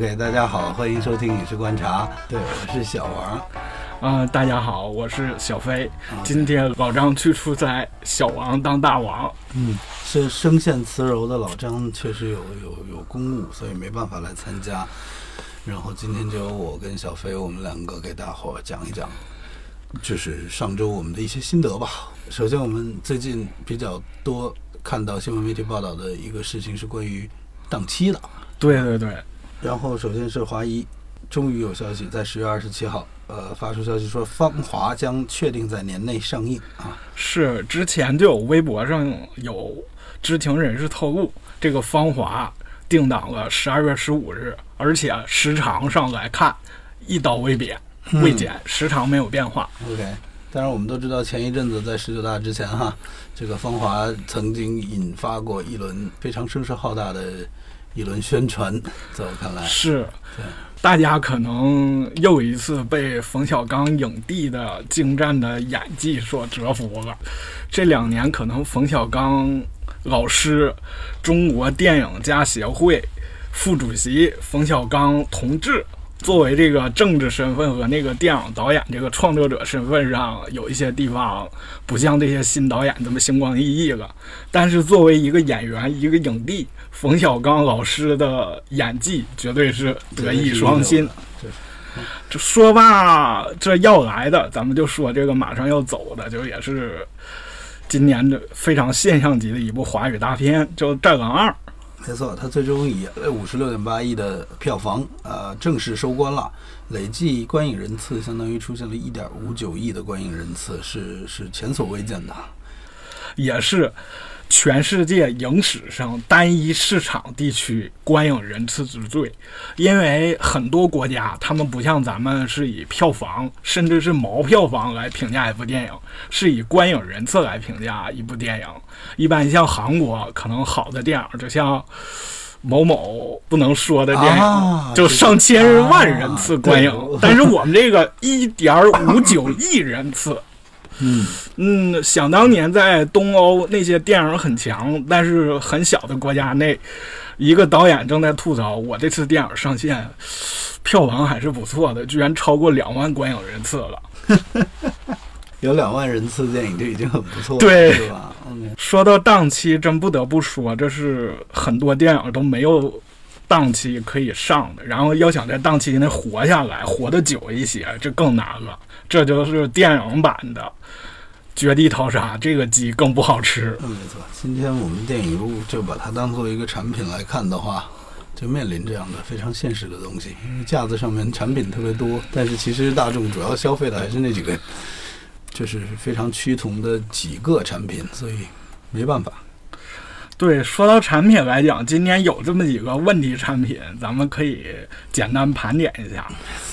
OK，大家好，欢迎收听《影视观察》。对，我是小王。嗯，大家好，我是小飞。今天老张去出差，小王当大王。嗯，是声线慈柔的老张确实有有有公务，所以没办法来参加。然后今天就由我跟小飞，我们两个给大伙讲一讲，就是上周我们的一些心得吧。首先，我们最近比较多看到新闻媒体报道的一个事情是关于档期的。对对对。然后，首先是华谊，终于有消息，在十月二十七号。呃，发出消息说《芳华》将确定在年内上映啊！是，之前就有微博上有知情人士透露，这个《芳华》定档了十二月十五日，而且时长上来看一刀未贬未减，时长没有变化。OK，当然我们都知道，前一阵子在十九大之前哈，这个《芳华》曾经引发过一轮非常声势浩大的一轮宣传，在我看来是。大家可能又一次被冯小刚影帝的精湛的演技所折服了。这两年，可能冯小刚老师、中国电影家协会副主席冯小刚同志。作为这个政治身份和那个电影导演这个创作者身份上，有一些地方不像这些新导演这么星光熠熠了。但是作为一个演员，一个影帝，冯小刚老师的演技绝对是德艺双馨。这说吧，这要来的，咱们就说这个马上要走的，就也是今年的非常现象级的一部华语大片，叫《战狼二》。没错，它最终以五十六点八亿的票房，呃，正式收官了。累计观影人次相当于出现了一点五九亿的观影人次，是是前所未见的，也是。全世界影史上单一市场地区观影人次之最，因为很多国家他们不像咱们是以票房甚至是毛票房来评价一部电影，是以观影人次来评价一部电影。一般像韩国，可能好的电影就像某某不能说的电影，就上千万人次观影，但是我们这个一点五九亿人次。嗯嗯，想当年在东欧那些电影很强，但是很小的国家内，一个导演正在吐槽：我这次电影上线，票房还是不错的，居然超过两万观影人次了。有两万人次的电影就已经很不错了，对，是吧？说到档期，真不得不说，这是很多电影都没有档期可以上的，然后要想在档期内活下来，活得久一些，这更难了。这就是电影版的《绝地逃杀》，这个鸡更不好吃。嗯，没错。今天我们电影就把它当做一个产品来看的话，就面临这样的非常现实的东西。因为架子上面产品特别多，但是其实大众主要消费的还是那几个，就是非常趋同的几个产品，所以没办法。对，说到产品来讲，今年有这么几个问题产品，咱们可以简单盘点一下，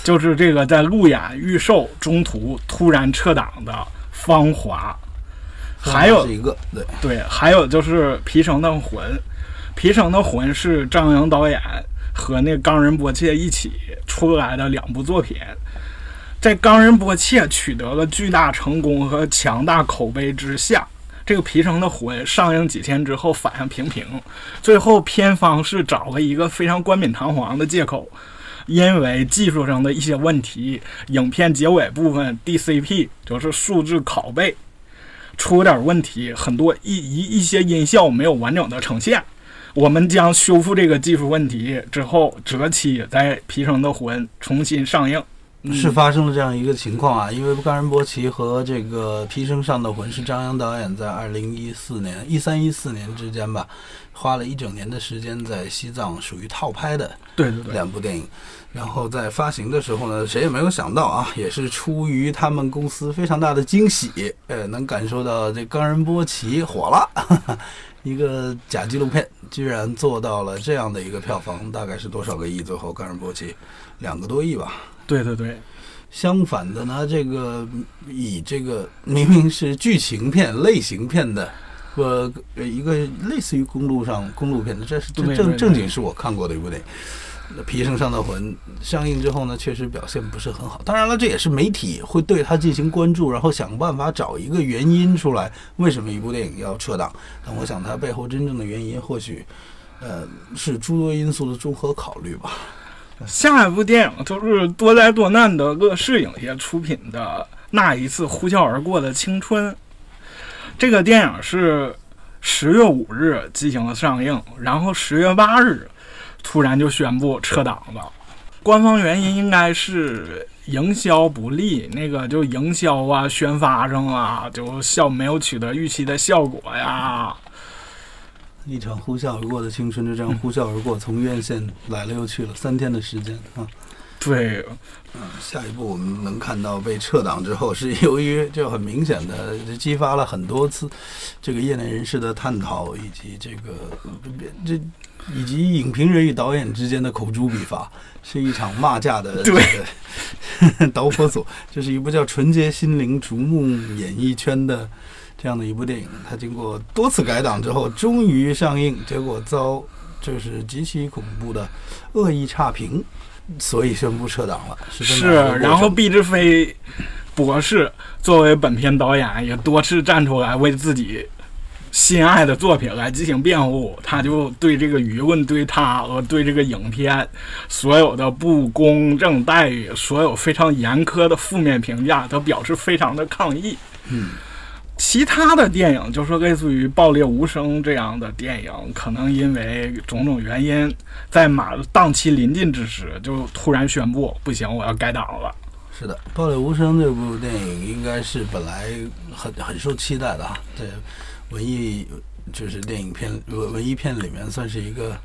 就是这个在路演预售中途突然撤档的《芳华》，还有一个对。对，还有就是《皮城的魂》，《皮城的魂》是张扬导演和那冈仁波切一起出来的两部作品，在冈仁波切取得了巨大成功和强大口碑之下。这个《皮城的魂》上映几天之后反应平平，最后片方是找了一个非常冠冕堂皇的借口，因为技术上的一些问题，影片结尾部分 DCP 就是数字拷贝出了点问题，很多一一一些音效没有完整的呈现，我们将修复这个技术问题之后，择期在《皮城的魂》重新上映。是发生了这样一个情况啊，因为《冈仁波齐》和这个《皮生上的魂》是张扬导演在二零一四年、一三一四年之间吧，花了一整年的时间在西藏属于套拍的两部电影，然后在发行的时候呢，谁也没有想到啊，也是出于他们公司非常大的惊喜，呃，能感受到这《冈仁波齐》火了，一个假纪录片居然做到了这样的一个票房，大概是多少个亿？最后《冈仁波齐》两个多亿吧。对对对，相反的呢，这个以这个明明是剧情片、类型片的，呃，一个类似于公路上公路片的，这是正正正经是我看过的一部电影《皮城上的魂》。上映之后呢，确实表现不是很好。当然了，这也是媒体会对它进行关注，然后想办法找一个原因出来，为什么一部电影要撤档？但我想它背后真正的原因，或许呃是诸多因素的综合考虑吧。下一部电影就是多灾多难的乐视影业出品的《那一次呼啸而过的青春》。这个电影是十月五日进行了上映，然后十月八日突然就宣布撤档了。官方原因应该是营销不利，那个就营销啊、宣发上啊，就效没有取得预期的效果呀。一场呼啸而过的青春就这样呼啸而过，从院线来了又去了，三天的时间啊。对，嗯，下一步我们能看到被撤档之后，是由于就很明显的激发了很多次这个业内人士的探讨，以及这个这以及影评人与导演之间的口诛笔伐，是一场骂架的这个 导火索。这是一部叫《纯洁心灵逐梦演艺圈》的这样的一部电影，它经过多次改档之后，终于上映，结果遭就是极其恐怖的恶意差评。所以宣布撤档了，是。然后毕志飞博士作为本片导演，也多次站出来为自己心爱的作品来进行辩护。他就对这个舆论、对他和对这个影片所有的不公正待遇、所有非常严苛的负面评价，都表示非常的抗议。嗯。其他的电影，就是类似于《爆裂无声》这样的电影，可能因为种种原因，在马档期临近之时，就突然宣布不行，我要改档了。是的，《爆裂无声》这部电影应该是本来很很受期待的啊，在文艺就是电影片文文艺片里面算是一个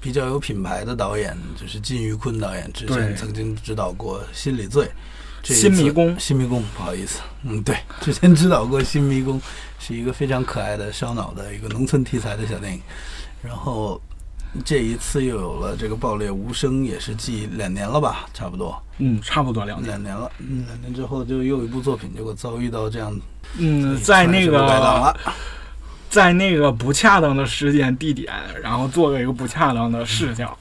比较有品牌的导演，就是金玉坤导演之前曾经指导过《心理罪》。新迷宫，新迷宫，不好意思，嗯，对，之前指导过《新迷宫》，是一个非常可爱的烧脑的一个农村题材的小电影。然后这一次又有了这个《爆裂无声》，也是继两年了吧，差不多。嗯，差不多两两年了。嗯，两年之后就又一部作品，结果遭遇到这样。嗯，在那个，在那个不恰当的时间地点，然后做了一个不恰当的视角，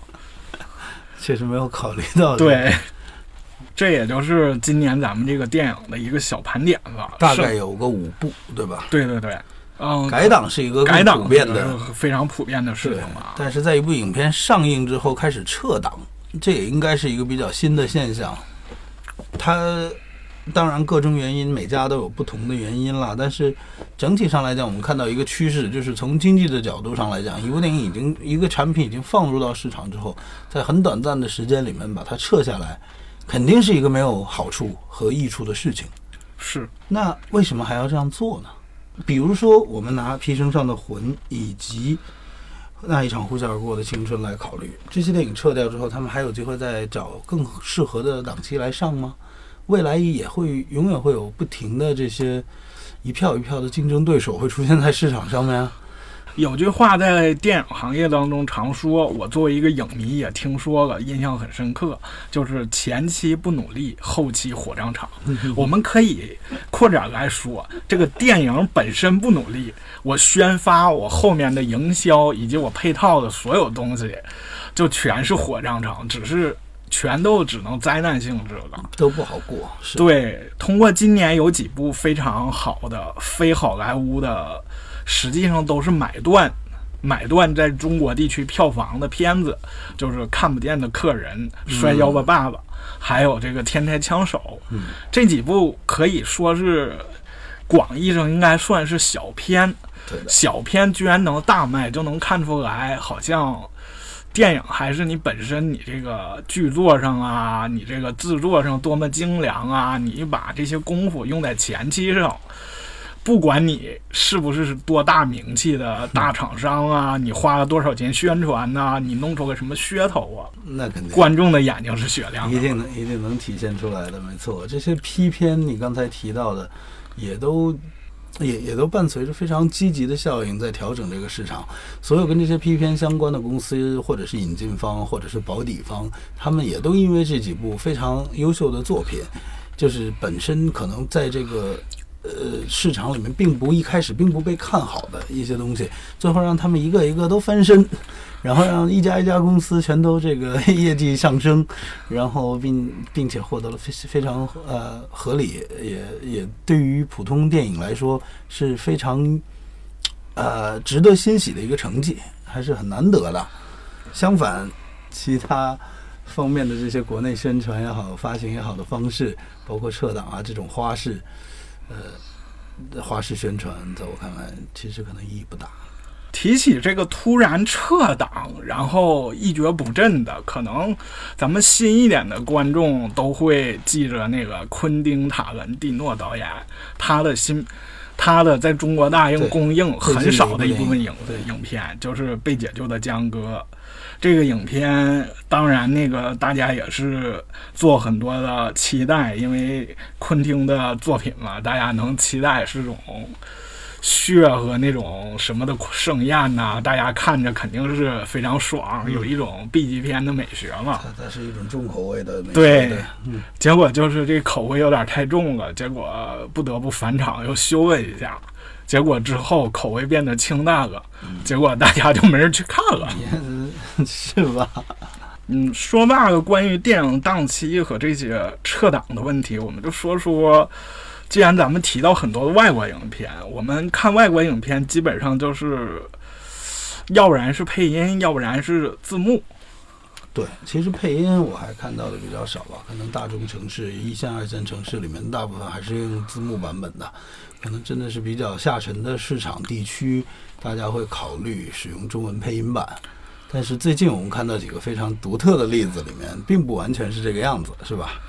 确实没有考虑到。对。这也就是今年咱们这个电影的一个小盘点了，大概有个五部，对吧？对对对，嗯，改档是一个改档普遍的、非常普遍的事情嘛。但是在一部影片上映之后开始撤档，这也应该是一个比较新的现象。它当然各种原因，每家都有不同的原因了。但是整体上来讲，我们看到一个趋势，就是从经济的角度上来讲，一部电影已经一个产品已经放入到市场之后，在很短暂的时间里面把它撤下来。肯定是一个没有好处和益处的事情，是。那为什么还要这样做呢？比如说，我们拿《皮绳上的魂》以及那一场呼啸而过的青春来考虑，这些电影撤掉之后，他们还有机会再找更适合的档期来上吗？未来也会永远会有不停的这些一票一票的竞争对手会出现在市场上面啊。有句话在电影行业当中常说，我作为一个影迷也听说了，印象很深刻，就是前期不努力，后期火葬场。我们可以扩展来说，这个电影本身不努力，我宣发，我后面的营销以及我配套的所有东西，就全是火葬场，只是全都只能灾难性质的，都不好过。对，通过今年有几部非常好的非好莱坞的。实际上都是买断，买断在中国地区票房的片子，就是看不见的客人、摔跤吧爸爸，还有这个天才枪手，这几部可以说是广义上应该算是小片。小片居然能大卖，就能看出来，好像电影还是你本身你这个剧作上啊，你这个制作上多么精良啊，你把这些功夫用在前期上。不管你是不是多大名气的大厂商啊，你花了多少钱宣传呐，你弄出个什么噱头啊？那肯定，观众的眼睛是雪亮的，一定能一定能体现出来的，没错。这些批片你刚才提到的，也都也也都伴随着非常积极的效应，在调整这个市场。所有跟这些批片相关的公司，或者是引进方，或者是保底方，他们也都因为这几部非常优秀的作品，就是本身可能在这个。呃，市场里面并不一开始并不被看好的一些东西，最后让他们一个一个都翻身，然后让一家一家公司全都这个业绩上升，然后并并且获得了非非常呃合理，也也对于普通电影来说是非常呃值得欣喜的一个成绩，还是很难得的。相反，其他方面的这些国内宣传也好、发行也好的方式，包括撤档啊这种花式，呃，花式宣传，在我看来，其实可能意义不大。提起这个突然撤档，然后一蹶不振的，可能咱们新一点的观众都会记着那个昆汀·塔伦蒂诺导演他的新。他的在中国大映公映很少的一部分影影片，就是《被解救的江歌》这个影片。当然，那个大家也是做很多的期待，因为昆汀的作品嘛，大家能期待是种。血和那种什么的盛宴呐，大家看着肯定是非常爽，有一种 B 级片的美学嘛。它是一种重口味的美。对，结果就是这口味有点太重了，结果不得不返场又修了一下，结果之后口味变得清淡了，结果大家就没人去看了，是吧？嗯，说罢了关于电影档期和这些撤档的问题，我们就说说。既然咱们提到很多外国影片，我们看外国影片基本上就是，要不然是配音，要不然是字幕。对，其实配音我还看到的比较少吧，可能大中城市、一线、二线城市里面，大部分还是用字幕版本的。可能真的是比较下沉的市场地区，大家会考虑使用中文配音版。但是最近我们看到几个非常独特的例子里面，并不完全是这个样子，是吧？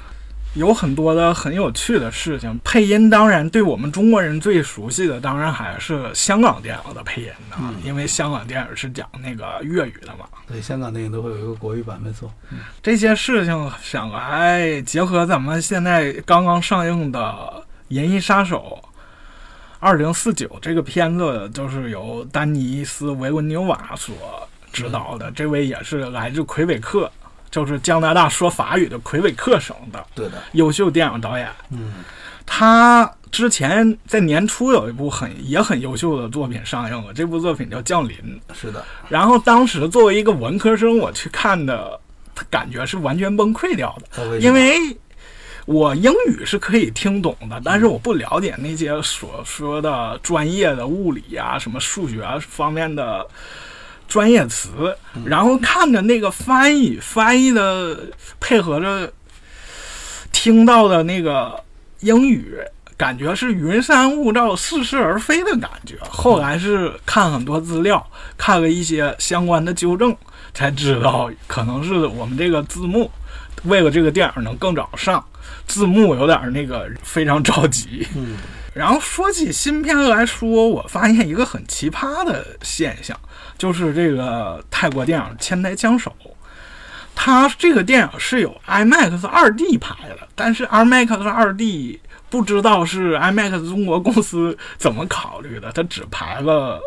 有很多的很有趣的事情，配音当然对我们中国人最熟悉的，当然还是香港电影的配音的，因为香港电影是讲那个粤语的嘛。对，香港电影都会有一个国语版，没错。这些事情想来结合咱们现在刚刚上映的《银翼杀手二零四九》这个片子，就是由丹尼斯·维文纽瓦所指导的，这位也是来自魁北克。就是加拿大说法语的魁北克省的，对的，优秀电影导演。嗯，他之前在年初有一部很也很优秀的作品上映了，这部作品叫《降临》。是的。然后当时作为一个文科生，我去看的，感觉是完全崩溃掉的，因为我英语是可以听懂的，但是我不了解那些所说的专业的物理啊、什么数学方面的。专业词，然后看着那个翻译，翻译的配合着听到的那个英语，感觉是云山雾罩、似是而非的感觉。后来是看很多资料，看了一些相关的纠正，才知道可能是我们这个字幕为了这个电影能更早上，字幕有点那个非常着急。嗯，然后说起新片来说，我发现一个很奇葩的现象。就是这个泰国电影《千台枪手》，它这个电影是有 IMAX 2D 拍的，但是 IMAX 2D 不知道是 IMAX 中国公司怎么考虑的，它只拍了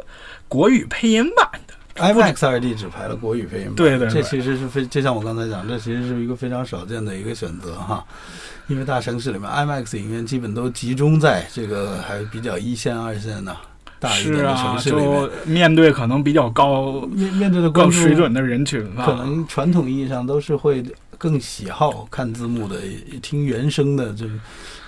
国语配音版的。IMAX 二 D 只排了国语配音版，对对，这其实是非就像我刚才讲，这其实是一个非常少见的一个选择哈，因为大城市里面 IMAX 影院基本都集中在这个还比较一线二线的。是啊，就面对可能比较高面面对的高水准的人群，可能传统意义上都是会更喜好看字幕的、听原声的这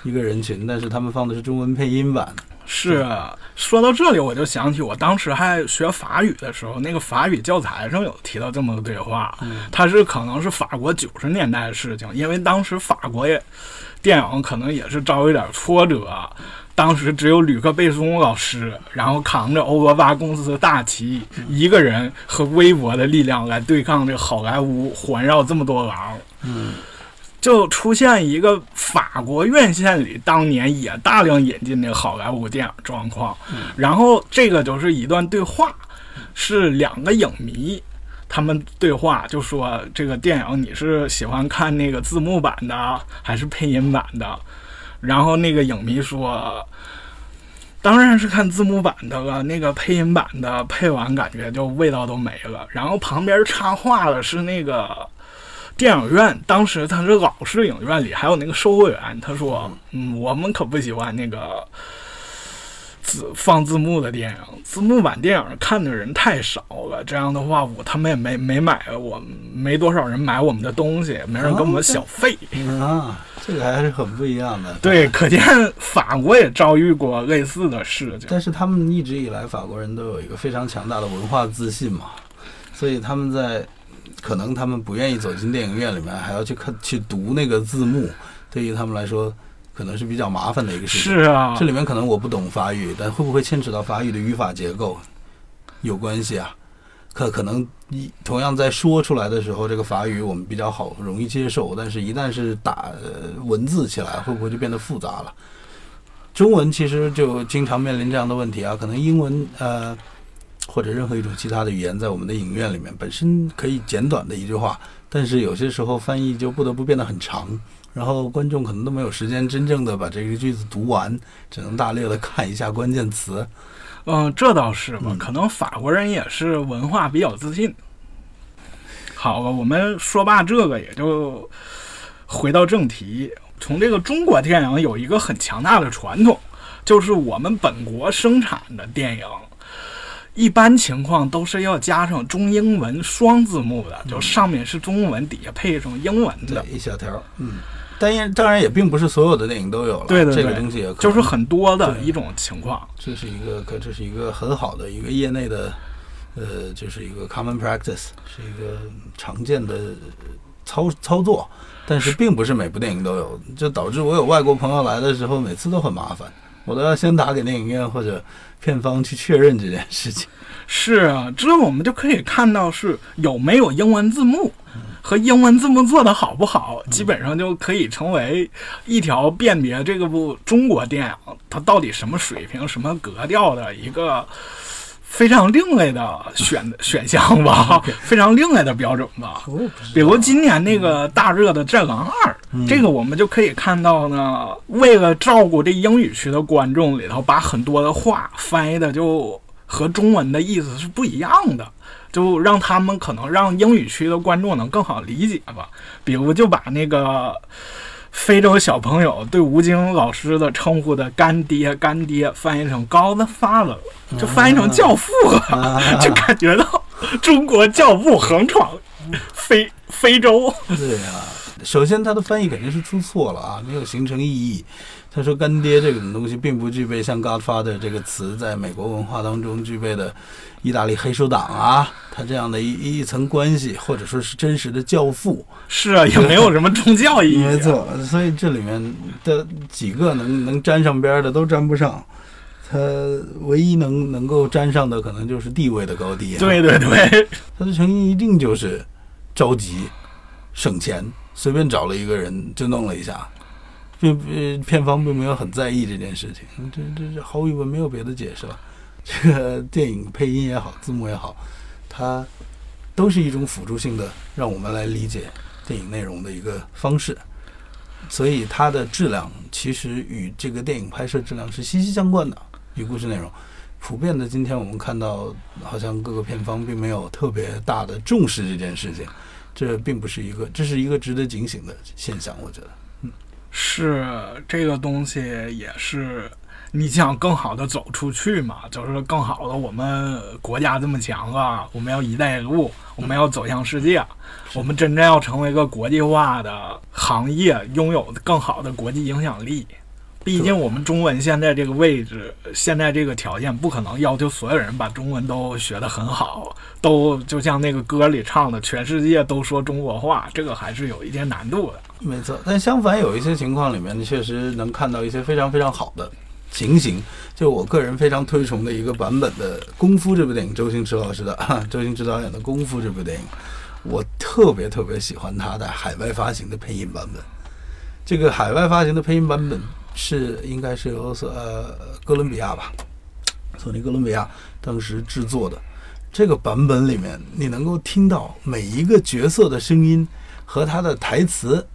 一个人群，但是他们放的是中文配音版。是啊，说到这里，我就想起我当时还学法语的时候，那个法语教材上有提到这么个对话，它是可能是法国九十年代的事情，因为当时法国也电影可能也是遭一点挫折。当时只有吕克·贝松老师，然后扛着欧罗巴公司的大旗，一个人和微薄的力量来对抗这好莱坞环绕这么多狼，嗯，就出现一个法国院线里当年也大量引进那个好莱坞电影状况，然后这个就是一段对话，是两个影迷他们对话，就说这个电影你是喜欢看那个字幕版的还是配音版的？然后那个影迷说：“当然是看字幕版的了，那个配音版的配完感觉就味道都没了。”然后旁边插话的是那个电影院，当时他是老式影院里还有那个售货员，他说：“嗯，我们可不喜欢那个。”字放字幕的电影，字幕版电影看的人太少了。这样的话，我他们也没没买，我没多少人买我们的东西，没人给我们小费啊。这个还是很不一样的。对，可见法国也遭遇过类似的事情。但是他们一直以来，法国人都有一个非常强大的文化自信嘛，所以他们在可能他们不愿意走进电影院里面，还要去看去读那个字幕，对于他们来说可能是比较麻烦的一个事情。是啊，这里面可能我不懂法语，但会不会牵扯到法语的语法结构有关系啊？可可能一同样在说出来的时候，这个法语我们比较好容易接受，但是一旦是打文字起来，会不会就变得复杂了？中文其实就经常面临这样的问题啊，可能英文呃或者任何一种其他的语言，在我们的影院里面本身可以简短的一句话，但是有些时候翻译就不得不变得很长，然后观众可能都没有时间真正的把这个句子读完，只能大略的看一下关键词。嗯，这倒是吧，可能法国人也是文化比较自信。好吧，我们说罢这个，也就回到正题。从这个中国电影有一个很强大的传统，就是我们本国生产的电影，一般情况都是要加上中英文双字幕的，就上面是中文，底下配一种英文的一小条。嗯，但也当然也并不是所有的电影都有了，对对对，这个东西也就是很多的一种情况。这是一个，可这是一个很好的一个业内的，呃，就是一个 common practice，是一个常见的操操作。但是并不是每部电影都有，就导致我有外国朋友来的时候，每次都很麻烦，我都要先打给电影院或者片方去确认这件事情。是啊，这我们就可以看到是有没有英文字幕和英文字幕做的好不好，基本上就可以成为一条辨别这个部中国电影它到底什么水平、什么格调的一个。非常另类的选 选项吧，非常另类的标准吧。比如今年那个大热的《战狼二》，这个我们就可以看到呢，为了照顾这英语区的观众里头，把很多的话翻译的就和中文的意思是不一样的，就让他们可能让英语区的观众能更好理解吧。比如就把那个。非洲小朋友对吴京老师的称呼的“干爹”“干爹”翻译成 “Godfather”，就翻译成“教父”，就感觉到中国教父横闯非 非洲。对啊，首先他的翻译肯定是出错了啊，没有形成意义。他说“干爹”这种东西并不具备像 “Godfather” 这个词在美国文化当中具备的。意大利黑手党啊，他这样的一一层关系，或者说是真实的教父，是啊，也没有什么宗教意义。没错，所以这里面的几个能能沾上边的都沾不上，他唯一能能够沾上的，可能就是地位的高低。对对对，他的成因一定就是着急省钱，随便找了一个人就弄了一下，并呃片方并没有很在意这件事情，这这这毫无疑问没有别的解释了。这个电影配音也好，字幕也好，它都是一种辅助性的，让我们来理解电影内容的一个方式。所以它的质量其实与这个电影拍摄质量是息息相关的。与故事内容，普遍的今天我们看到，好像各个片方并没有特别大的重视这件事情，这并不是一个，这是一个值得警醒的现象。我觉得，嗯，是这个东西也是。你想更好的走出去嘛？就是更好的，我们国家这么强啊，我们要“一带一路”，我们要走向世界，我们真正要成为一个国际化的行业，拥有更好的国际影响力。毕竟我们中文现在这个位置，现在这个条件，不可能要求所有人把中文都学得很好，都就像那个歌里唱的，全世界都说中国话，这个还是有一定难度的。没错，但相反，有一些情况里面，确实能看到一些非常非常好的。情形，就我个人非常推崇的一个版本的《功夫》这部电影，周星驰老师的，周星驰导演的《功夫》这部电影，我特别特别喜欢他的海外发行的配音版本。这个海外发行的配音版本是应该是由呃哥伦比亚吧，索尼哥伦比亚当时制作的。这个版本里面，你能够听到每一个角色的声音和他的台词。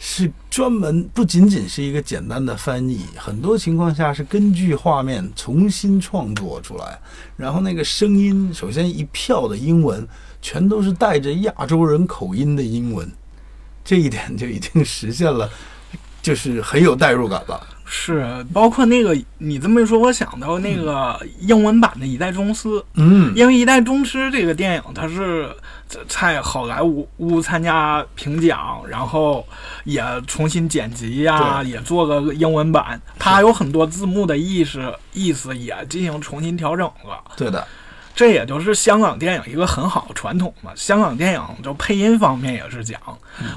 是专门不仅仅是一个简单的翻译，很多情况下是根据画面重新创作出来。然后那个声音，首先一票的英文全都是带着亚洲人口音的英文，这一点就已经实现了，就是很有代入感了。是，包括那个你这么一说，我想到那个英文版的《一代宗师》。嗯，因为《一代宗师》这个电影，它是在好莱坞坞参加评奖，然后也重新剪辑呀，也做个英文版，它有很多字幕的意思，意思也进行重新调整了。对的。这也就是香港电影一个很好的传统嘛。香港电影就配音方面也是讲，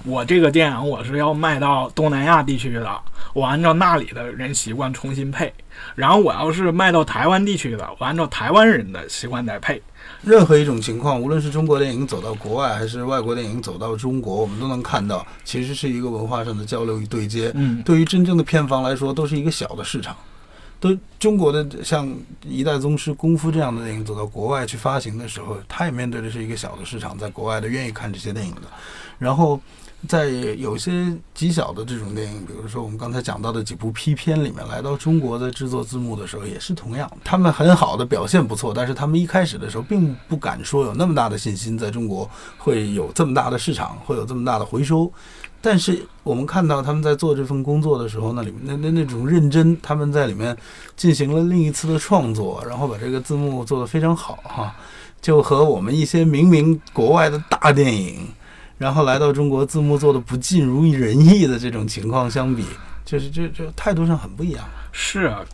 我这个电影我是要卖到东南亚地区的，我按照那里的人习惯重新配；然后我要是卖到台湾地区的，我按照台湾人的习惯再配。任何一种情况，无论是中国电影走到国外，还是外国电影走到中国，我们都能看到，其实是一个文化上的交流与对接。嗯，对于真正的片方来说，都是一个小的市场。都中国的像《一代宗师》《功夫》这样的电影走到国外去发行的时候，他也面对的是一个小的市场，在国外的愿意看这些电影的。然后，在有些极小的这种电影，比如说我们刚才讲到的几部 P 片里面，来到中国在制作字幕的时候，也是同样，他们很好的表现不错，但是他们一开始的时候并不敢说有那么大的信心，在中国会有这么大的市场，会有这么大的回收。但是我们看到他们在做这份工作的时候，那里面那那那种认真，他们在里面进行了另一次的创作，然后把这个字幕做得非常好哈，就和我们一些明明国外的大电影，然后来到中国字幕做的不尽如人意的这种情况相比，就是这这态度上很不一样。是啊，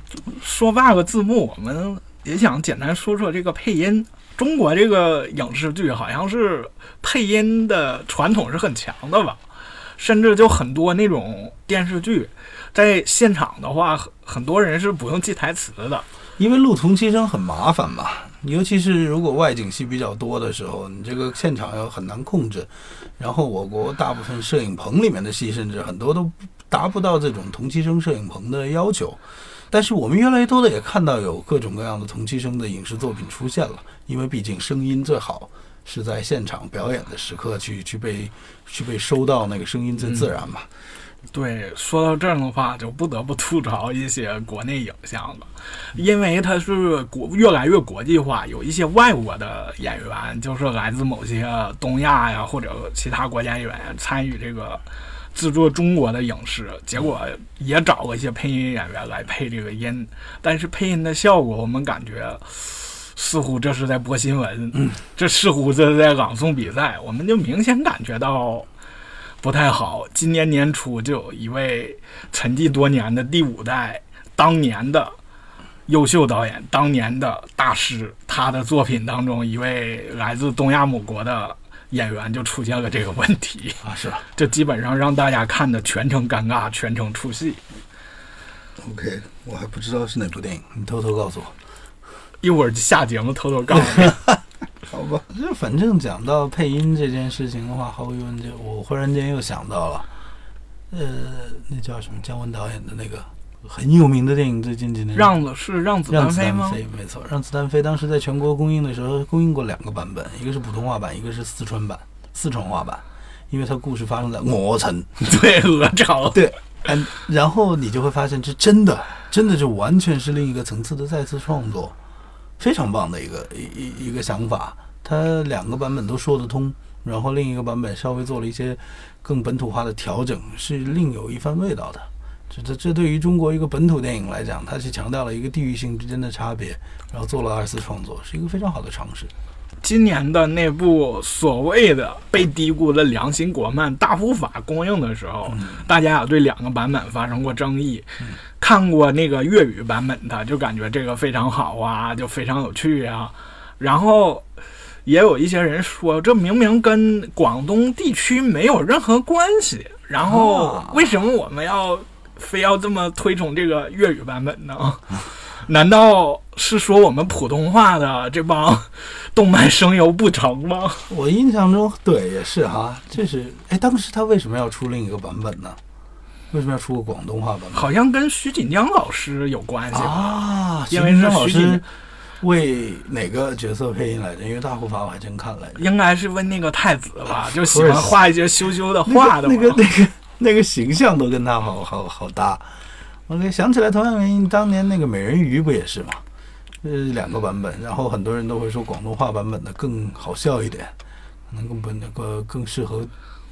说罢个字幕，我们也想简单说说这个配音。中国这个影视剧好像是配音的传统是很强的吧？甚至就很多那种电视剧，在现场的话，很多人是不用记台词的，因为录同期声很麻烦嘛，尤其是如果外景戏比较多的时候，你这个现场要很难控制。然后我国大部分摄影棚里面的戏，甚至很多都达不到这种同期声摄影棚的要求。但是我们越来越多的也看到有各种各样的同期声的影视作品出现了，因为毕竟声音最好。是在现场表演的时刻去去被去被收到那个声音最自然嘛？对，说到这儿的话，就不得不吐槽一些国内影像了，因为它是国越来越国际化，有一些外国的演员，就是来自某些东亚呀或者其他国家演员参与这个制作中国的影视，结果也找了一些配音演员来配这个音，但是配音的效果，我们感觉。似乎这是在播新闻，这似乎这是在朗诵比赛，我们就明显感觉到不太好。今年年初就有一位沉寂多年的第五代当年的优秀导演，当年的大师，他的作品当中一位来自东亚某国的演员就出现了这个问题啊，是吧？这基本上让大家看的全程尴尬，全程出戏。OK，我还不知道是哪部电影，你偷偷告诉我。一会儿就下节目偷偷告诉你，好吧？就反正讲到配音这件事情的话，毫无疑问，就我忽然间又想到了，呃，那叫什么姜文导演的那个很有名的电影，最近几年让子是让子弹飞吗？没错，让子弹飞。当时在全国公映的时候，公映过两个版本，一个是普通话版，一个是四川版，四川话版，因为它故事发生在鹅城，对，鹅巢，对。嗯，然后你就会发现，这真的，真的就完全是另一个层次的再次创作。非常棒的一个一一个想法，它两个版本都说得通，然后另一个版本稍微做了一些更本土化的调整，是另有一番味道的。这这这对于中国一个本土电影来讲，它是强调了一个地域性之间的差别，然后做了二次创作，是一个非常好的尝试。今年的那部所谓的被低估的良心国漫《大护法》公映的时候，大家也对两个版本发生过争议。看过那个粤语版本的，就感觉这个非常好啊，就非常有趣啊。然后也有一些人说，这明明跟广东地区没有任何关系，然后为什么我们要非要这么推崇这个粤语版本呢？难道是说我们普通话的这帮动漫声优不成吗？我印象中，对，也是哈，这是哎，当时他为什么要出另一个版本呢？为什么要出个广东话版本？好像跟徐锦江老师有关系啊，因为是老师为哪个角色配音来着？因为大护法我还真看了，应该是为那个太子吧，就喜欢画一些羞羞的画的那个那个那个形象都跟他好好好搭。OK，想起来同样原因，当年那个美人鱼不也是吗？呃，两个版本，然后很多人都会说广东话版本的更好笑一点，可能更不那个更适合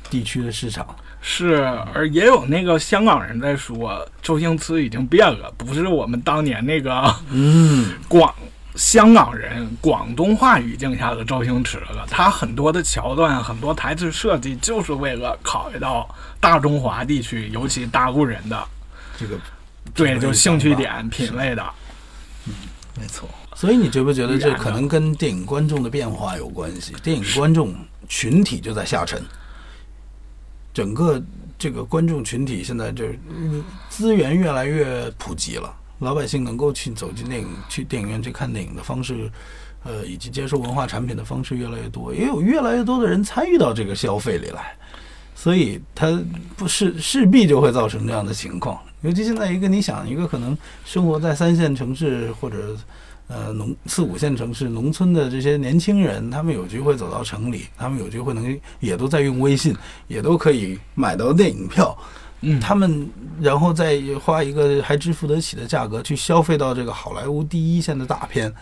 地区的市场。是，而也有那个香港人在说，周星驰已经变了，不是我们当年那个嗯广香港人广东话语境下的周星驰了。他很多的桥段、很多台词设计，就是为了考虑到大中华地区，尤其大陆人的这个对就兴趣点、品味的。嗯，没错。所以你觉不觉得这可能跟电影观众的变化有关系？电影观众群体就在下沉，整个这个观众群体现在就是资源越来越普及了，老百姓能够去走进电影、去电影院去看电影的方式，呃，以及接受文化产品的方式越来越多，也有越来越多的人参与到这个消费里来，所以它不是势必就会造成这样的情况。尤其现在一个你想一个可能生活在三线城市或者。呃，农四五线城市、农村的这些年轻人，他们有机会走到城里，他们有机会能也都在用微信，也都可以买到电影票。嗯，他们然后再花一个还支付得起的价格去消费到这个好莱坞第一线的大片，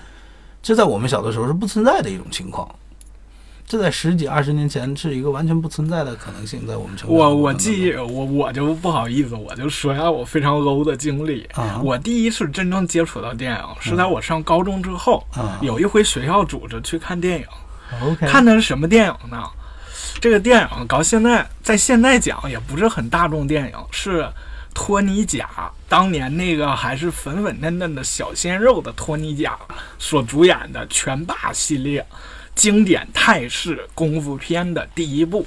这在我们小的时候是不存在的一种情况。这在十几二十年前是一个完全不存在的可能性，在我们城。我我记我我就不好意思，我就说一下我非常 low 的经历。我第一次真正接触到电影是在我上高中之后，有一回学校组织去看电影。OK，看的是什么电影呢？这个电影搞现在在现在讲也不是很大众电影，是托尼贾当年那个还是粉粉嫩嫩的小鲜肉的托尼贾所主演的拳霸系列。经典泰式功夫片的第一部，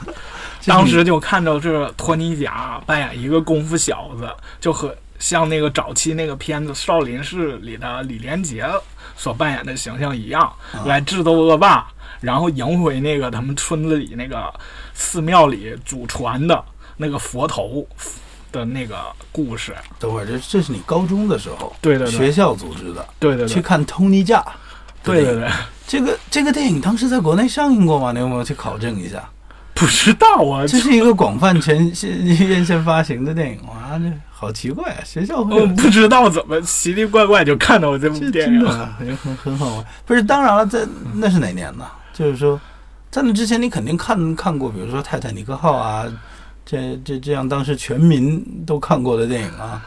当时就看到这托尼贾扮演一个功夫小子，就和像那个早期那个片子《少林寺》里的李连杰所扮演的形象一样，来智斗恶霸，然后赢回那个他们村子里那个寺庙里祖传的那个佛头的那个故事。等会儿，这这是你高中的时候，对对对，学校组织的，对对对，去看托尼贾，对对对。这个这个电影当时在国内上映过吗？你有没有去考证一下？不知道啊，这是一个广泛全线院线发行的电影哇，这好奇怪啊！学校我 不知道怎么奇奇怪怪就看到这部电影了，很很很好玩。不是，当然了，在那是哪年呢？就是说，在那之前你肯定看看过，比如说《泰坦尼克号》啊，这这这样当时全民都看过的电影啊。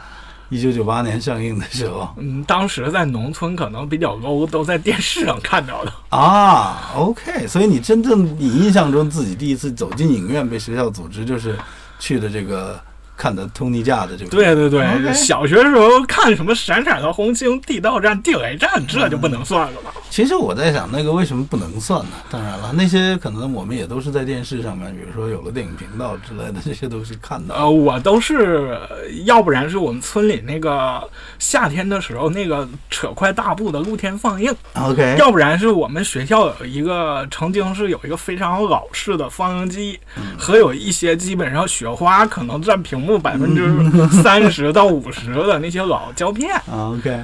一九九八年上映的时候，嗯，当时在农村可能比较 low，都在电视上看到的啊。OK，所以你真正你印象中自己第一次走进影院被学校组织，就是去的这个。看的托尼架的这个，对对对，小学时候看什么闪闪的红星、地道战、地雷战，这就不能算了吧？其实我在想，那个为什么不能算呢？当然了，那些可能我们也都是在电视上面，比如说有了电影频道之类的，这些都是看到。呃，我都是，要不然是我们村里那个夏天的时候那个扯块大布的露天放映，OK，要不然是我们学校有一个曾经是有一个非常老式的放映机，和有一些基本上雪花可能占屏幕。百分之三十到五十的那些老胶片。OK，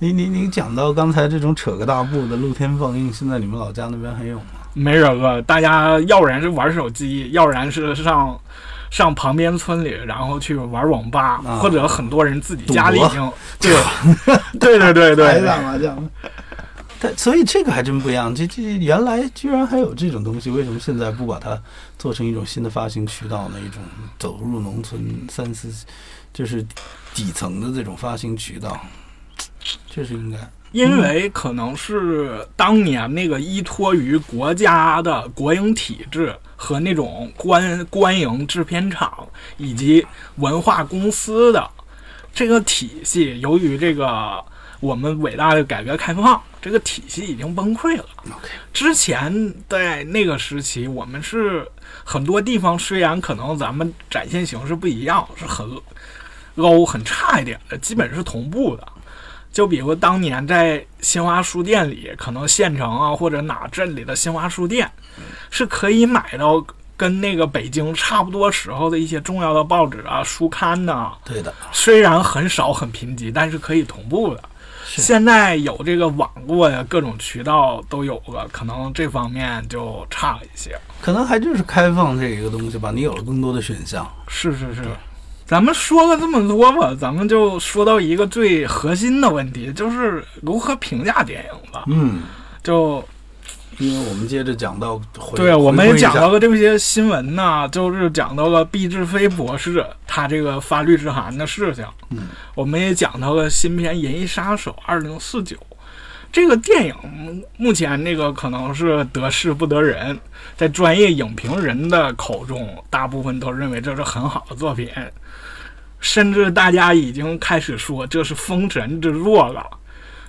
你你你讲到刚才这种扯个大布的露天放映，现在你们老家那边还有吗？没人了，大家要不然是玩手机，要不然是上上旁边村里，然后去玩网吧，或者很多人自己家里已经对对对对对打麻将。但所以这个还真不一样，这这原来居然还有这种东西，为什么现在不把它做成一种新的发行渠道呢？一种走入农村三四就是底层的这种发行渠道，确实应该。因为可能是当年那个依托于国家的国营体制和那种官官营制片厂以及文化公司的这个体系，由于这个。我们伟大的改革开放，这个体系已经崩溃了。之前在那个时期，我们是很多地方虽然可能咱们展现形式不一样，是很 low 很差一点的，基本是同步的。就比如当年在新华书店里，可能县城啊或者哪镇里的新华书店，是可以买到跟那个北京差不多时候的一些重要的报纸啊书刊呢。对的，虽然很少很贫瘠，但是可以同步的。现在有这个网络呀，各种渠道都有了，可能这方面就差了一些。可能还就是开放这一个东西吧，你有了更多的选项。是是是，咱们说了这么多吧，咱们就说到一个最核心的问题，就是如何评价电影吧。嗯，就。因为我们接着讲到，对，我们也讲到了这些新闻呢，就是讲到了毕志飞博士他这个发律师函的事情。嗯，我们也讲到了新片《银翼杀手二零四九》这个电影，目前那个可能是得势不得人，在专业影评人的口中，大部分都认为这是很好的作品，甚至大家已经开始说这是封神之作了。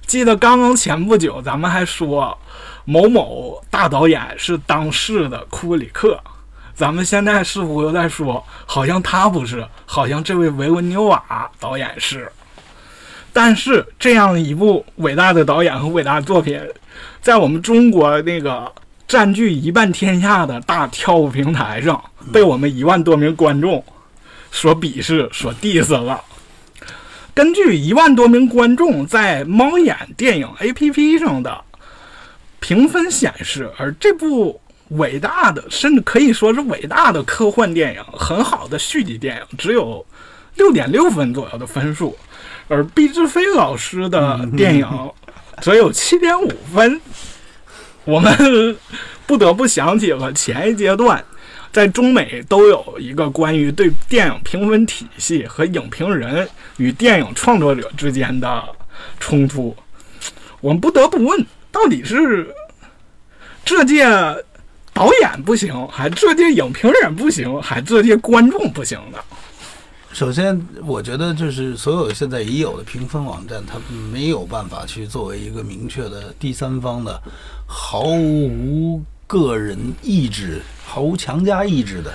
记得刚刚前不久咱们还说某某大导演是当世的库布里克，咱们现在似乎又在说，好像他不是，好像这位维文纽瓦导演是。但是这样一部伟大的导演和伟大的作品，在我们中国那个占据一半天下的大跳舞平台上，被我们一万多名观众所鄙视、所 diss 了。根据一万多名观众在猫眼电影 APP 上的评分显示，而这部伟大的，甚至可以说是伟大的科幻电影，很好的续集电影，只有六点六分左右的分数。而毕志飞老师的电影 则有七点五分，我们不得不想起了前一阶段，在中美都有一个关于对电影评分体系和影评人与电影创作者之间的冲突。我们不得不问，到底是这届导演不行，还这届影评人不行，还这届观众不行呢？首先，我觉得就是所有现在已有的评分网站，它没有办法去作为一个明确的第三方的、毫无个人意志、毫无强加意志的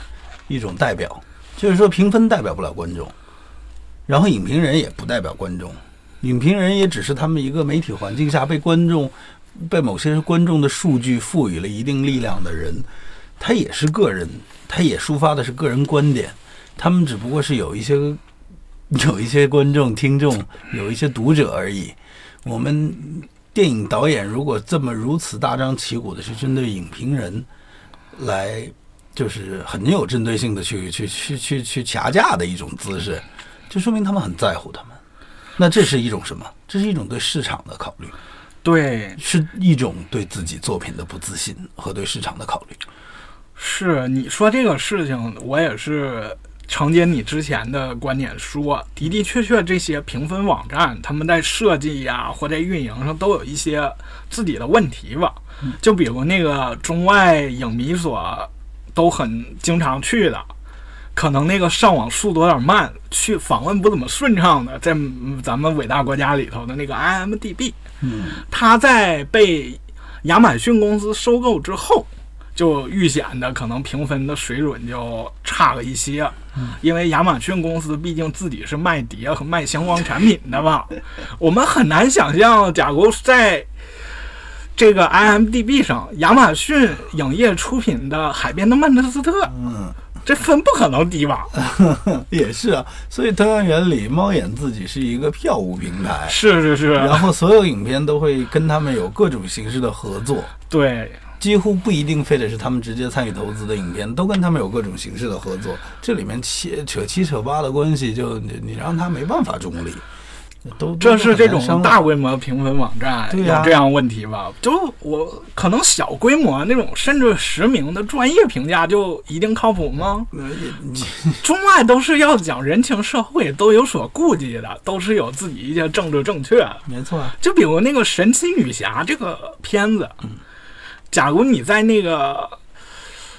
一种代表。就是说，评分代表不了观众，然后影评人也不代表观众，影评人也只是他们一个媒体环境下被观众、被某些观众的数据赋予了一定力量的人，他也是个人，他也抒发的是个人观点。他们只不过是有一些 有一些观众、听众，有一些读者而已。我们电影导演如果这么如此大张旗鼓的去针对影评人，来就是很有针对性的去去去去去掐架的一种姿势，就说明他们很在乎他们。那这是一种什么？这是一种对市场的考虑，对，是一种对自己作品的不自信和对市场的考虑。是你说这个事情，我也是。承接你之前的观点说，的的确确，这些评分网站他们在设计呀或在运营上都有一些自己的问题吧。就比如那个中外影迷所都很经常去的，可能那个上网速度有点慢，去访问不怎么顺畅的，在咱们伟大国家里头的那个 IMDB，嗯，它在被亚马逊公司收购之后。就预显的可能评分的水准就差了一些，因为亚马逊公司毕竟自己是卖碟和卖相关产品的嘛，我们很难想象，假如在这个 IMDB 上，亚马逊影业出品的《海边的曼彻斯特》，嗯，这分不可能低吧？也是啊，所以同样原理，猫眼自己是一个票务平台，是是是，然后所有影片都会跟他们有各种形式的合作，对。几乎不一定非得是他们直接参与投资的影片，都跟他们有各种形式的合作。这里面七扯七扯八的关系，就你你让他没办法中立。都这是这种大规模评分网站有这样问题吧？就我可能小规模那种甚至实名的专业评价就一定靠谱吗？中外都是要讲人情社会，都有所顾忌的，都是有自己一些政治正确。没错，就比如那个神奇女侠这个片子。假如你在那个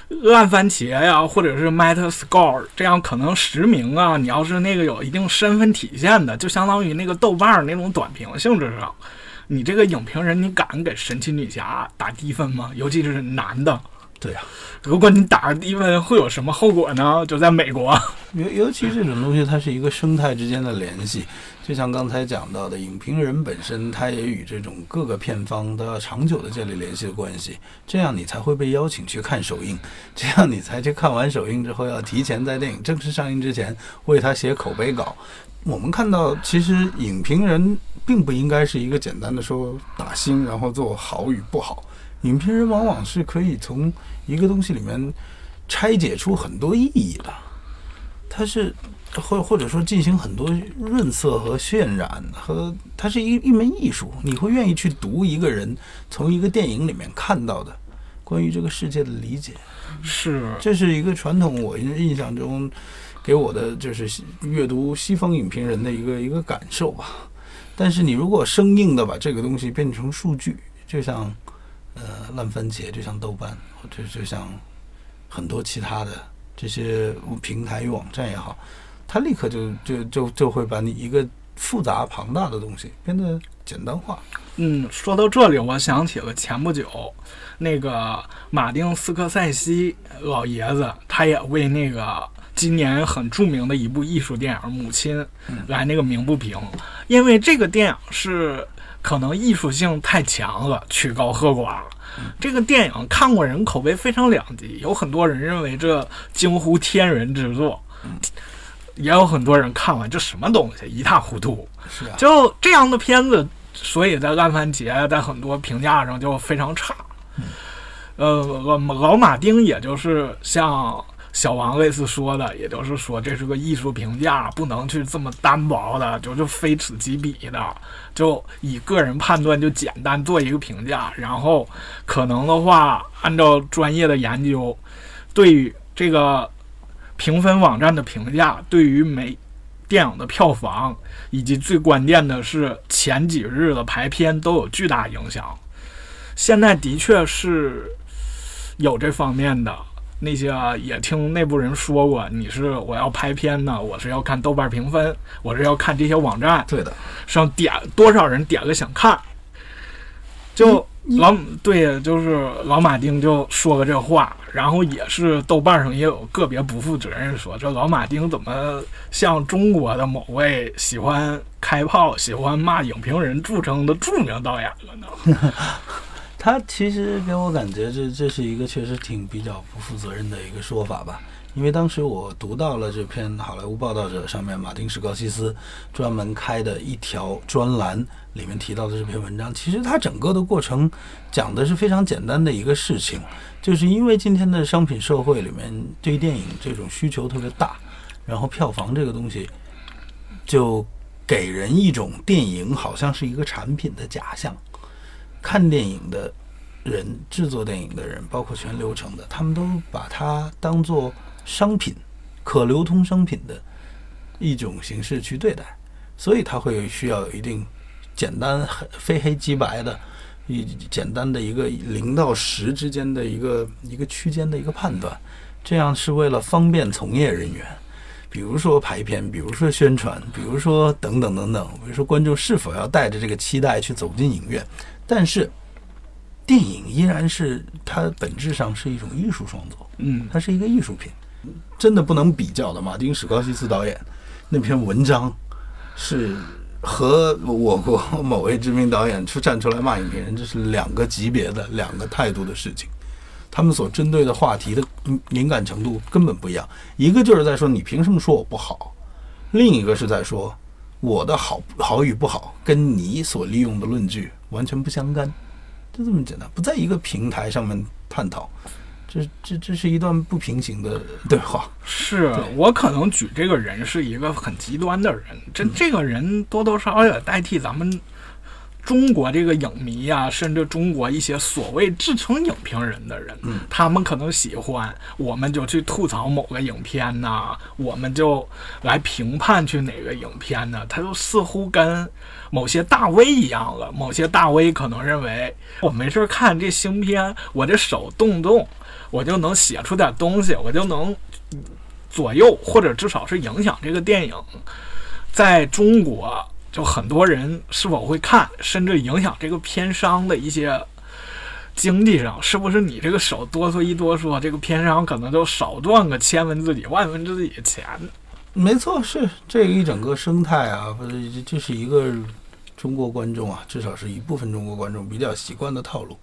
烂番茄呀，或者是 Metascore 这样可能实名啊，你要是那个有一定身份体现的，就相当于那个豆瓣那种短评性质上，你这个影评人，你敢给神奇女侠打低分吗？尤其是男的。对呀，如果你打低分，会有什么后果呢？就在美国，尤尤其这种东西，它是一个生态之间的联系。就像刚才讲到的，影评人本身，他也与这种各个片方都要长久的建立联系的关系，这样你才会被邀请去看首映，这样你才去看完首映之后，要提前在电影正式上映之前为他写口碑稿。我们看到，其实影评人并不应该是一个简单的说打星，然后做好与不好。影评人往往是可以从一个东西里面拆解出很多意义的，它是。或或者说进行很多润色和渲染，和它是一一门艺术。你会愿意去读一个人从一个电影里面看到的关于这个世界的理解，是这是一个传统。我印象中给我的就是阅读西方影评人的一个一个感受吧。但是你如果生硬的把这个东西变成数据，就像呃烂番茄，就像豆瓣，或者就像很多其他的这些平台与网站也好。它立刻就就就就会把你一个复杂庞大的东西变得简单化。嗯，说到这里，我想起了前不久那个马丁斯科塞西老爷子，他也为那个今年很著名的一部艺术电影《母亲》来那个鸣不平，因为这个电影是可能艺术性太强了，曲高和寡。这个电影看过人口碑非常两极，有很多人认为这惊呼天人之作，也有很多人看完这什么东西一塌糊涂。是啊，就这样的片子，所以在烂番茄在很多评价上就非常差。呃，老老马丁也就是像小王类似说的，也就是说这是个艺术评价，不能去这么单薄的，就就非此即彼的，就以个人判断就简单做一个评价，然后可能的话按照专业的研究，对于这个评分网站的评价，对于每电影的票房，以及最关键的是前几日的排片都有巨大影响。现在的确是有这方面的，那些也听内部人说过，你是我要拍片呢，我是要看豆瓣评分，我是要看这些网站。对的，上点多少人点了想看，就老对，就是老马丁就说个这话，然后也是豆瓣上也有个别不负责任说，这老马丁怎么像中国的某位喜欢开炮、喜欢骂影评人著称的著名导演了呢？他其实给我感觉这这是一个确实挺比较不负责任的一个说法吧。因为当时我读到了这篇《好莱坞报道者》上面马丁史高西斯专门开的一条专栏，里面提到的这篇文章，其实它整个的过程讲的是非常简单的一个事情，就是因为今天的商品社会里面对电影这种需求特别大，然后票房这个东西就给人一种电影好像是一个产品的假象。看电影的人、制作电影的人，包括全流程的，他们都把它当做商品、可流通商品的一种形式去对待，所以它会需要有一定简单、非黑即白的、一简单的一个零到十之间的一个一个区间的一个判断，这样是为了方便从业人员，比如说排片，比如说宣传，比如说等等等等，比如说观众是否要带着这个期待去走进影院。但是，电影依然是它本质上是一种艺术创作，嗯，它是一个艺术品，真的不能比较的。马丁史高西斯导演那篇文章是和我国某位知名导演出站出来骂影评人，这是两个级别的、两个态度的事情。他们所针对的话题的敏感程度根本不一样。一个就是在说你凭什么说我不好，另一个是在说。我的好好与不好，跟你所利用的论据完全不相干，就这么简单，不在一个平台上面探讨，这这这是一段不平行的 对话。是我可能举这个人是一个很极端的人，这这个人多多少少也代替咱们。中国这个影迷啊，甚至中国一些所谓自称影评人的人，他们可能喜欢，我们就去吐槽某个影片呐，我们就来评判去哪个影片呢？他就似乎跟某些大 V 一样了。某些大 V 可能认为，我没事看这新片，我这手动动，我就能写出点东西，我就能左右或者至少是影响这个电影。在中国。就很多人是否会看，甚至影响这个片商的一些经济上，是不是你这个手哆嗦一哆嗦，这个片商可能就少赚个千分之几、万分之几的钱？没错，是这一整个生态啊，不是这是一个中国观众啊，至少是一部分中国观众比较习惯的套路。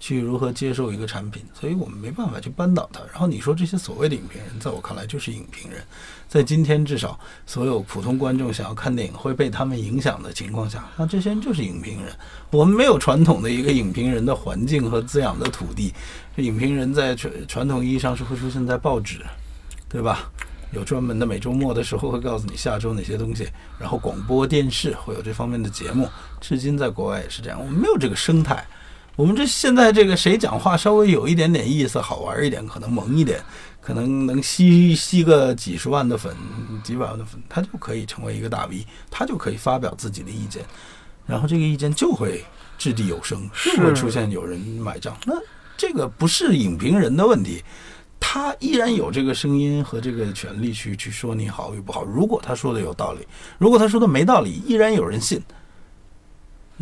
去如何接受一个产品，所以我们没办法去扳倒它。然后你说这些所谓的影评人，在我看来就是影评人，在今天至少所有普通观众想要看电影会被他们影响的情况下，那这些人就是影评人。我们没有传统的一个影评人的环境和滋养的土地，影评人在传传统意义上是会出现在报纸，对吧？有专门的每周末的时候会告诉你下周哪些东西，然后广播电视会有这方面的节目。至今在国外也是这样，我们没有这个生态。我们这现在这个谁讲话稍微有一点点意思，好玩一点，可能萌一点，可能能吸吸个几十万的粉，几百万的粉，他就可以成为一个大 V，他就可以发表自己的意见，然后这个意见就会掷地有声，就会出现有人买账。那这个不是影评人的问题，他依然有这个声音和这个权利去去说你好与不好。如果他说的有道理，如果他说的没道理，依然有人信。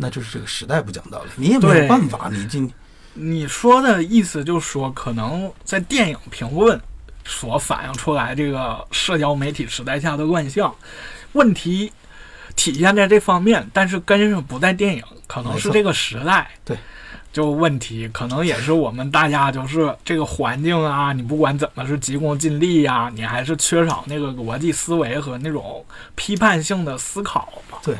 那就是这个时代不讲道理，你也没有办法。你今你说的意思就是说，可能在电影评论所反映出来这个社交媒体时代下的乱象问题，体现在这方面，但是根本不在电影，可能是这个时代。对。就问题可能也是我们大家就是这个环境啊，你不管怎么是急功近利呀，你还是缺少那个逻辑思维和那种批判性的思考吧。对，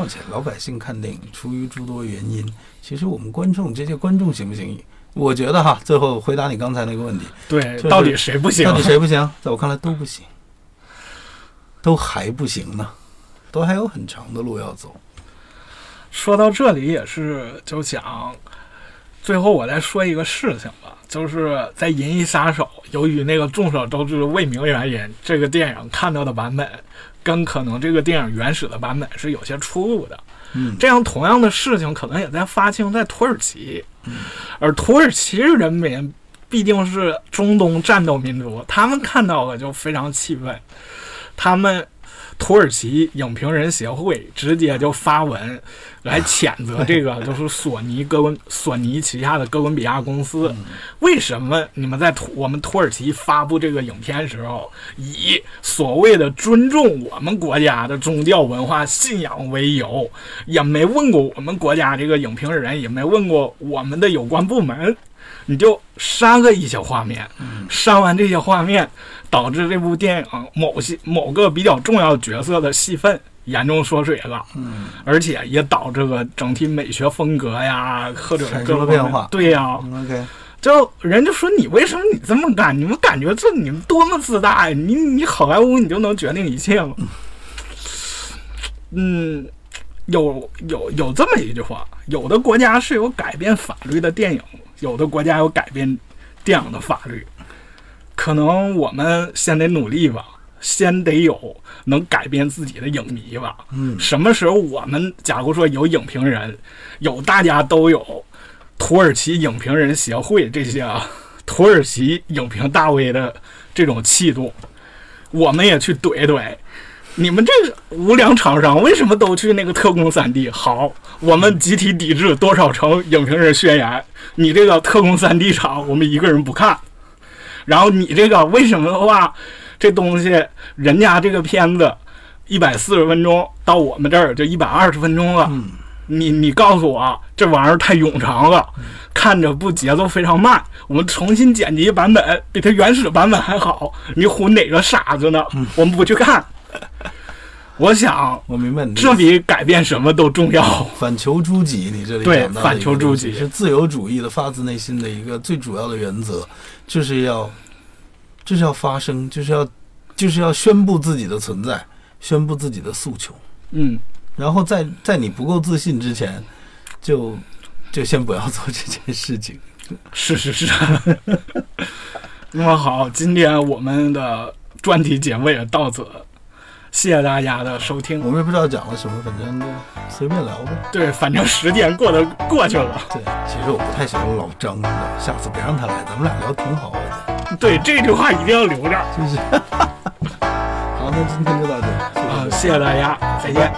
况且老百姓看电影出于诸多原因，其实我们观众这些观众行不行？我觉得哈，最后回答你刚才那个问题，对，到底谁不行？到底谁不行？在我看来都不行，都还不行呢，都还有很长的路要走。说到这里也是就想。最后我再说一个事情吧，就是在《银翼杀手》，由于那个众所周知的未名原因，这个电影看到的版本跟可能这个电影原始的版本是有些出入的。嗯，这样同样的事情可能也在发生在土耳其，而土耳其人民毕竟是中东战斗民族，他们看到了就非常气愤，他们。土耳其影评人协会直接就发文来谴责这个，就是索尼哥伦索尼旗下的哥伦比亚公司，为什么你们在土我们土耳其发布这个影片时候，以所谓的尊重我们国家的宗教文化信仰为由，也没问过我们国家这个影评人，也没问过我们的有关部门，你就删了一些画面，删完这些画面。导致这部电影某些某个比较重要角色的戏份严重缩水了，嗯，而且也导致了整体美学风格呀或者各种变化。对呀，OK，就人就说你为什么你这么干？你们感觉这你们多么自大呀？你你好莱坞你就能决定一切吗？嗯，有有有这么一句话，有的国家是有改变法律的电影，有的国家有改变电影的法律。可能我们先得努力吧，先得有能改变自己的影迷吧。嗯，什么时候我们假如说有影评人，有大家都有土耳其影评人协会这些啊土耳其影评大 V 的这种气度，我们也去怼怼你们这个无良厂商，为什么都去那个特工三 D？好，我们集体抵制多少城影评人宣言，你这个特工三 D 厂，我们一个人不看。然后你这个为什么的话，这东西人家这个片子一百四十分钟到我们这儿就一百二十分钟了，你你告诉我这玩意儿太冗长了，看着不节奏非常慢。我们重新剪辑版本比它原始版本还好，你唬哪个傻子呢？我们不去看。我想，我明白你，这比改变什么都重要。反求诸己，你这里对反求诸己是自由主义的发自内心的一个最主要的原则，就是要，就是要发声，就是要，就是要宣布自己的存在，宣布自己的诉求。嗯，然后在在你不够自信之前，就就先不要做这件事情。是是是。那么好，今天我们的专题节目也到此。谢谢大家的收听。我们也不知道讲了什么，反正就随便聊呗。对，反正时间过得过去了。对，其实我不太喜欢老张的，下次别让他来，咱们俩聊挺好的。对，这句话一定要留着。就是。好，那今天就到这。啊，谢谢大家，再见。